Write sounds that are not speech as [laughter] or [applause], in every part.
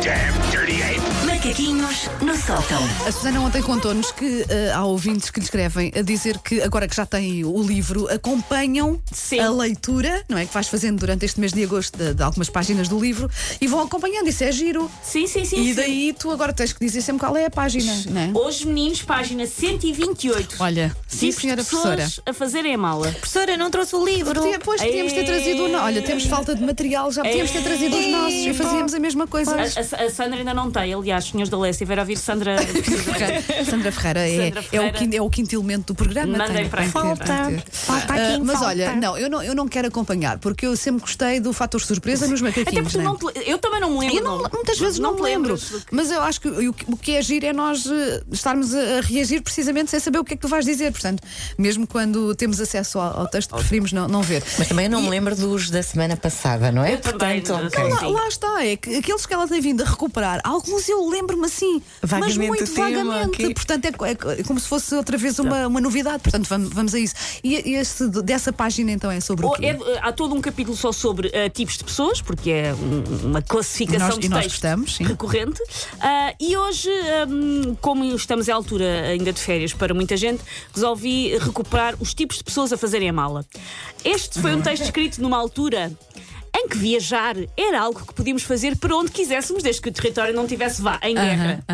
damn dirty ape! Macaquinhos no sótão. A Susana ontem contou-nos que eh, há ouvintes que lhe escrevem a dizer que agora que já têm o livro, acompanham Sim. a leitura, não é? Que vais fazendo durante este mês de agosto de, de algumas páginas do livro e vão acompanhando. Isso é giro. Sim, sim, sim. E sim. daí tu agora tens que dizer sempre qual é a página, não é? Hoje, meninos, página 128. Olha, sim, senhora professora. a fazerem a mala. Professora, não trouxe o livro. Pois podíamos ter trazido o no... Olha, temos falta de material, já podíamos ter trazido os nossos e fazíamos a mesma coisa. A, a- a Sandra ainda não tem, aliás, senhores da Leste, se tiver a ouvir Sandra. [laughs] precisa- Sandra Ferreira é, Sandra é, o Ferreira. quinto, é o quinto elemento do programa. Mandem para Falta. ter. Falta aqui, mas falta. olha, não eu, não, eu não quero acompanhar, porque eu sempre gostei do fator surpresa nos Até macaquinhos. porque né? não te le- eu também não me lembro. Eu não- muitas vezes não, te me lembro, que- mas eu acho que o, que- o que é giro é nós eh, estarmos a, reagir precisamente sem saber o que é que tu vais dizer. Portanto, mesmo quando temos acesso ao, ao texto, preferimos não, não ver. Mas também eu não me lembro dos da semana passada, não é? Eu também, Portanto, não ok. sei. Lá, lá está, é que aqueles que ela tem vindo a recuperar, alguns eu lembro-me assim, mas Vagamente muito o tema, vagamente. ok. Portanto, é, é é como se fosse outra vez uma, uma novidade. Portanto, vamos, vamos a isso. E esse, dessa página então é sobre o Ou quê? é- há todo um capítulo só sobre ah, tipos de pessoas, porque é um- uma classificação nós- de nós gostamos, sim. recorrente. Ah, e hoje, hum, como estamos à altura ainda de férias para muita gente, resolvi recuperar os tipos de pessoas a fazerem a mala. Este foi um texto escrito numa altura. Em que viajar era algo que podíamos fazer para onde quiséssemos, desde que o território não tivesse vá em guerra.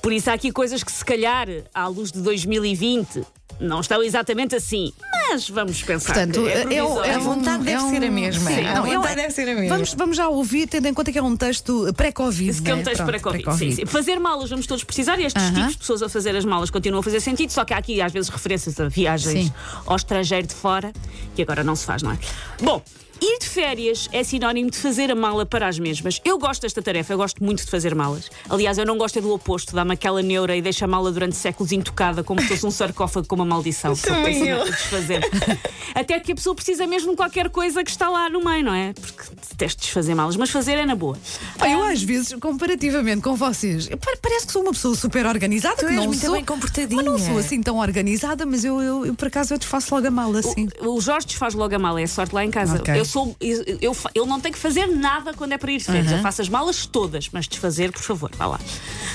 Por isso há aqui coisas que, se calhar, à luz de 2020, não estão exatamente assim. Mas vamos pensar. Portanto, que é, é, é A vontade deve é ser a mesma. Sim, A não, vontade eu- deve ser a mesma. Vamos, vamos já ouvir, tendo em conta que é um texto pré-Covid. Que é um texto pré-Covid. Fazer malas vamos todos precisar e estes tipos de pessoas a fazer as malas continuam a fazer sentido, só que há aqui às vezes referências a viagens Sim. ao estrangeiro de fora, que agora não se faz, não é? Bom. Ir de férias é sinónimo de fazer a mala para as mesmas. Eu gosto desta tarefa, eu gosto muito de fazer malas. Aliás, eu não gosto é do oposto, dá-me aquela neura e deixa a mala durante séculos intocada, como se fosse um sarcófago com uma maldição. Também pensa eu. desfazer. [laughs] Até que a pessoa precisa mesmo de qualquer coisa que está lá no meio, não é? Porque detesto desfazer malas, mas fazer é na boa. Pá, eu às vezes, comparativamente com vocês, parece que sou uma pessoa super organizada. Tu que não muito sou, bem comportadinha. Mas não sou assim tão organizada, mas eu, eu, eu, por acaso eu desfaço logo a mala assim. O Jorge desfaz logo a mala, é sorte lá em casa. Ok. Eu sou. Eu, eu, não tem que fazer nada quando é para ir de férias. Eu faço as malas todas, mas desfazer, por favor, vá lá.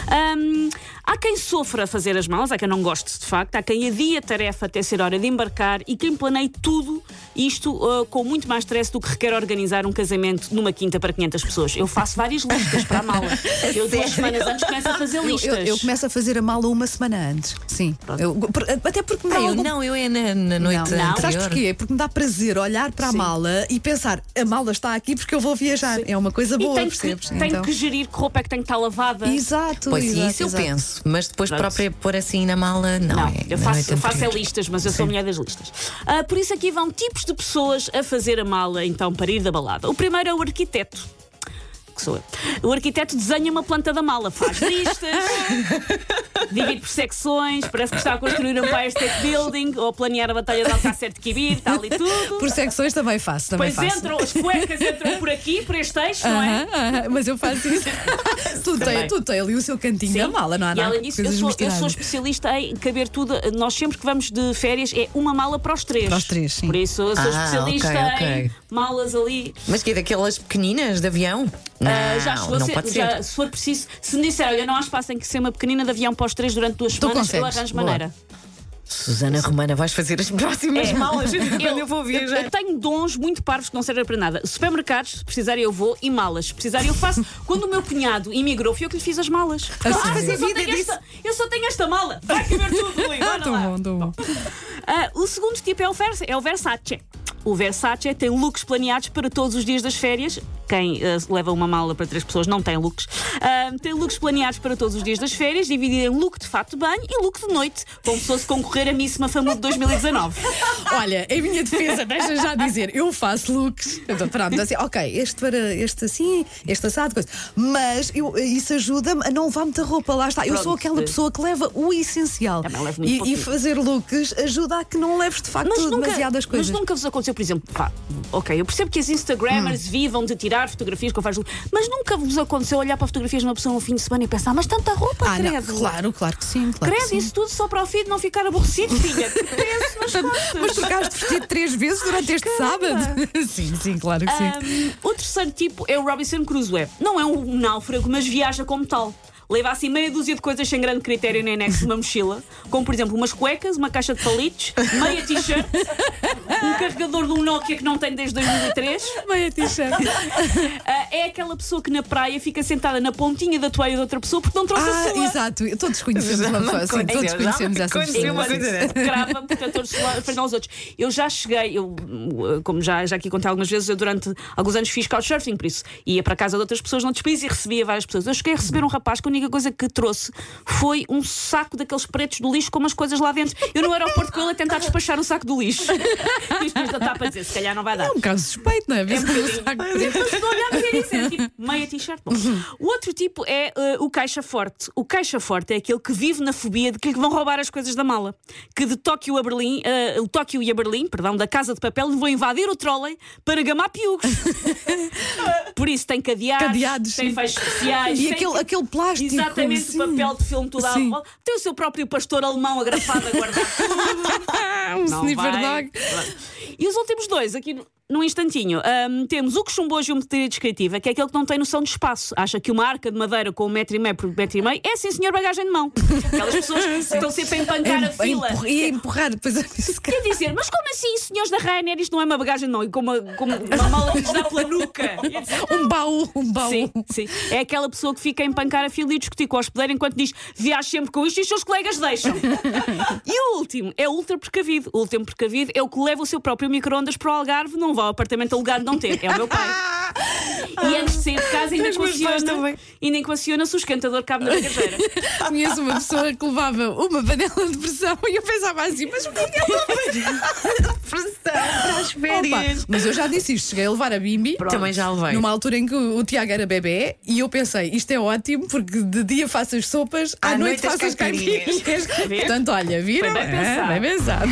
Ahm, há quem sofra a fazer as malas, há quem não goste de facto, há quem adie a tarefa até ser hora de embarcar e quem planeie tudo isto ah, com muito mais stress do que requer organizar um casamento numa quinta para 500 pessoas. Eu faço várias listas para a mala. [laughs] Eu duas semanas antes começo a fazer Eu, listas. eu- eu começo a fazer a mala uma semana antes. Sim. Eu- por- até porque me dá Ah, eu algum- não, eu é na, na noite Não, anterior. Sabes porquê? Porque me dá prazer olhar para a Sim. mala e pensar a mala está aqui porque eu vou viajar. É uma coisa E boa, tenho que, percebes? tenho Então- que gerir que roupa é que tem que estar lavada. Exato. Pois exato, isso eu exato. Penso, mas depois Pronto. própria pôr assim na mala, não, Não, é. eu na faço, noite eu faço é listas, mas eu sou mulher das listas. Ah, por isso aqui vão tipos de pessoas a fazer a mala, então, para ir da balada. O primeiro é o arquiteto. Que sou eu. O arquiteto desenha uma planta da mala, faz listas, [laughs] divide por secções, parece que está a construir um Empire State Building ou a planear a Batalha de Alcácer de Quibir, tal e tudo. Por secções também faço, também Depois faço. entram, as cuecas entram por aqui, por este eixo, não é? Aham, aham, mas eu faço isso. tu, tens, tu tens ali o seu cantinho da mala, não há e nada além disso, eu sou, eu sou especialista em caber tudo. Nós sempre que vamos de férias é uma mala para os três. Para os três, sim. Por isso eu sou Ah, especialista ok, ok. em malas ali. Mas que é daquelas pequeninas de avião? Não, Ah, já chegou a não ser- pode já, ser. se for preciso, se me disser, olha, não há espaço em que ser uma pequenina de avião para os três durante duas Tu semanas, eu arranjo boa. maneira. Susana Romana, vais fazer as próximas É. malas [laughs] quando eu vou viajar. Eu tenho dons muito parvos que não servem para nada. Supermercados, se precisar eu vou, e malas. Se precisar eu faço. [laughs] Quando o meu cunhado imigrou, fui eu que lhe fiz as malas. Ah, sério? eu, só tenho esta, eu só tenho esta mala. Vai caber tudo, Rui. [laughs] bora Tão lá. bom, bom. Ah, o segundo tipo é o, Vers é o Versace. O Versace tem looks planeados para todos os dias das férias. Quem ah, leva uma mala para três pessoas não tem looks. Ah, tem looks planeados para todos os dias das férias, dividido em look de fato de banho e look de noite, como se fosse concorrer a Miss Mafamudo 2019. Olha, em minha defesa, deixa já dizer, eu faço looks. Então, pronto, assim, ok, este para este assim, este assado, coisa. Mas eu- isso ajuda-me a não levar muita roupa, lá está. Eu sou aquela pessoa que leva o essencial. E, e fazer looks ajuda a que não leves de facto demasiadas coisas. mas nunca vos aconteceu. Por exemplo, pá, ok, eu percebo que as Instagrammers vivam de tirar fotografias com faz mas nunca vos aconteceu olhar para fotografias de uma pessoa no fim de semana e pensar, mas tanta roupa, Ah, não, credo. claro, claro que sim. Claro que Credo, sim. isso tudo só para o filho não ficar aborrecido, filha. Que peso nas costas. Mas trocaste vestido três vezes durante este sábado? [laughs] sim, sim, claro que sim. Um, o terceiro tipo é o Robinson Crusoe. Não é um náufrago, mas viaja como tal. Leva assim meia dúzia de coisas sem grande critério nem anexo numa mochila, como por exemplo umas cuecas, uma caixa de palitos, meia t-shirt, um carregador de um Nokia que não tem desde 2003. Meia t-shirt. [laughs] Ah, é aquela pessoa que na praia fica sentada na pontinha da toalha de outra pessoa porque não trouxe a Ah, sua. exato. Todos conhecemos Já uma pessoa. Sim, aconteceu, todos conhecemos essa pessoa. grava protetor solar frente aos outros. Eu já cheguei, eu, como já, já aqui contei algumas vezes, eu durante alguns anos fiz couchsurfing, por isso ia para a casa de outras pessoas noutros países e recebia várias pessoas. Eu cheguei a receber um rapaz que a única coisa que trouxe foi um saco daqueles pretos do lixo com umas coisas lá dentro. Eu no aeroporto com ele a tentar despachar o saco do lixo. E da tapa a dizer, se calhar não vai dar. É um caso suspeito, não é? Vê É um bocadinho. é tipo [laughs] meia t-shirt. O outro tipo é eh, o caixa forte. O caixa forte é aquele que vive na fobia de que lhe vão roubar as coisas da mala. Que de Tóquio a Berlim, eh, o Tóquio e a Berlim, perdão, da casa de papel, lhe vão invadir o trolley para gamar piugos. [laughs] Por isso tem cadeados, Cadeados, tem fechos especiais. E aquele, aquele plástico. Exatamente, sim. papel de filme tudo à Sim. volta. Tem o seu próprio pastor alemão agrafado a guardar Ah, [laughs] um vai. dog. E os últimos dois, aqui num instantinho, ahm, temos o que chumbou a geometria descritiva, que é aquele que não tem noção de espaço. Acha que uma arca de madeira com um metro e meio por metro e meio é sim, senhor, bagagem de mão. Aquelas pessoas que estão sempre a empancar a É, fila. empurra- E a empurrar depois a. Quer dizer, mas como assim, senhores da Ryanair, isto não é uma bagagem de mão, e com uma, com uma mala que lhes dá pela nuca? Um baú, um baú. Sim, sim. É aquela pessoa que fica a empancar a fila e discutir com o hospedeiro enquanto diz viaje sempre com isto e os seus colegas deixam. [laughs] e o último é ultra precavido. O último precavido é o que leva o seu próprio micro-ondas para o Algarve, não vai ao apartamento alugado não ter. É o meu pai. [laughs] E antes de sair de casa ainda meus pais equaciona, também. ainda equaciona se o esquentador cabe na bagageira. [laughs] Conheço uma pessoa que levava uma panela de pressão e eu pensava assim, mas o que é que ela [laughs] Pressão para as Opa, Mas eu já disse isto, cheguei a levar a Bimbi. Também já levei. Numa altura em que o, o Tiago era bebê e eu pensei, isto é ótimo porque de dia faço as sopas, à, À noite, noite faço as caipirinhas. Portanto, olha, viram? Foi bem Ah, pensado. bem pensado. Aí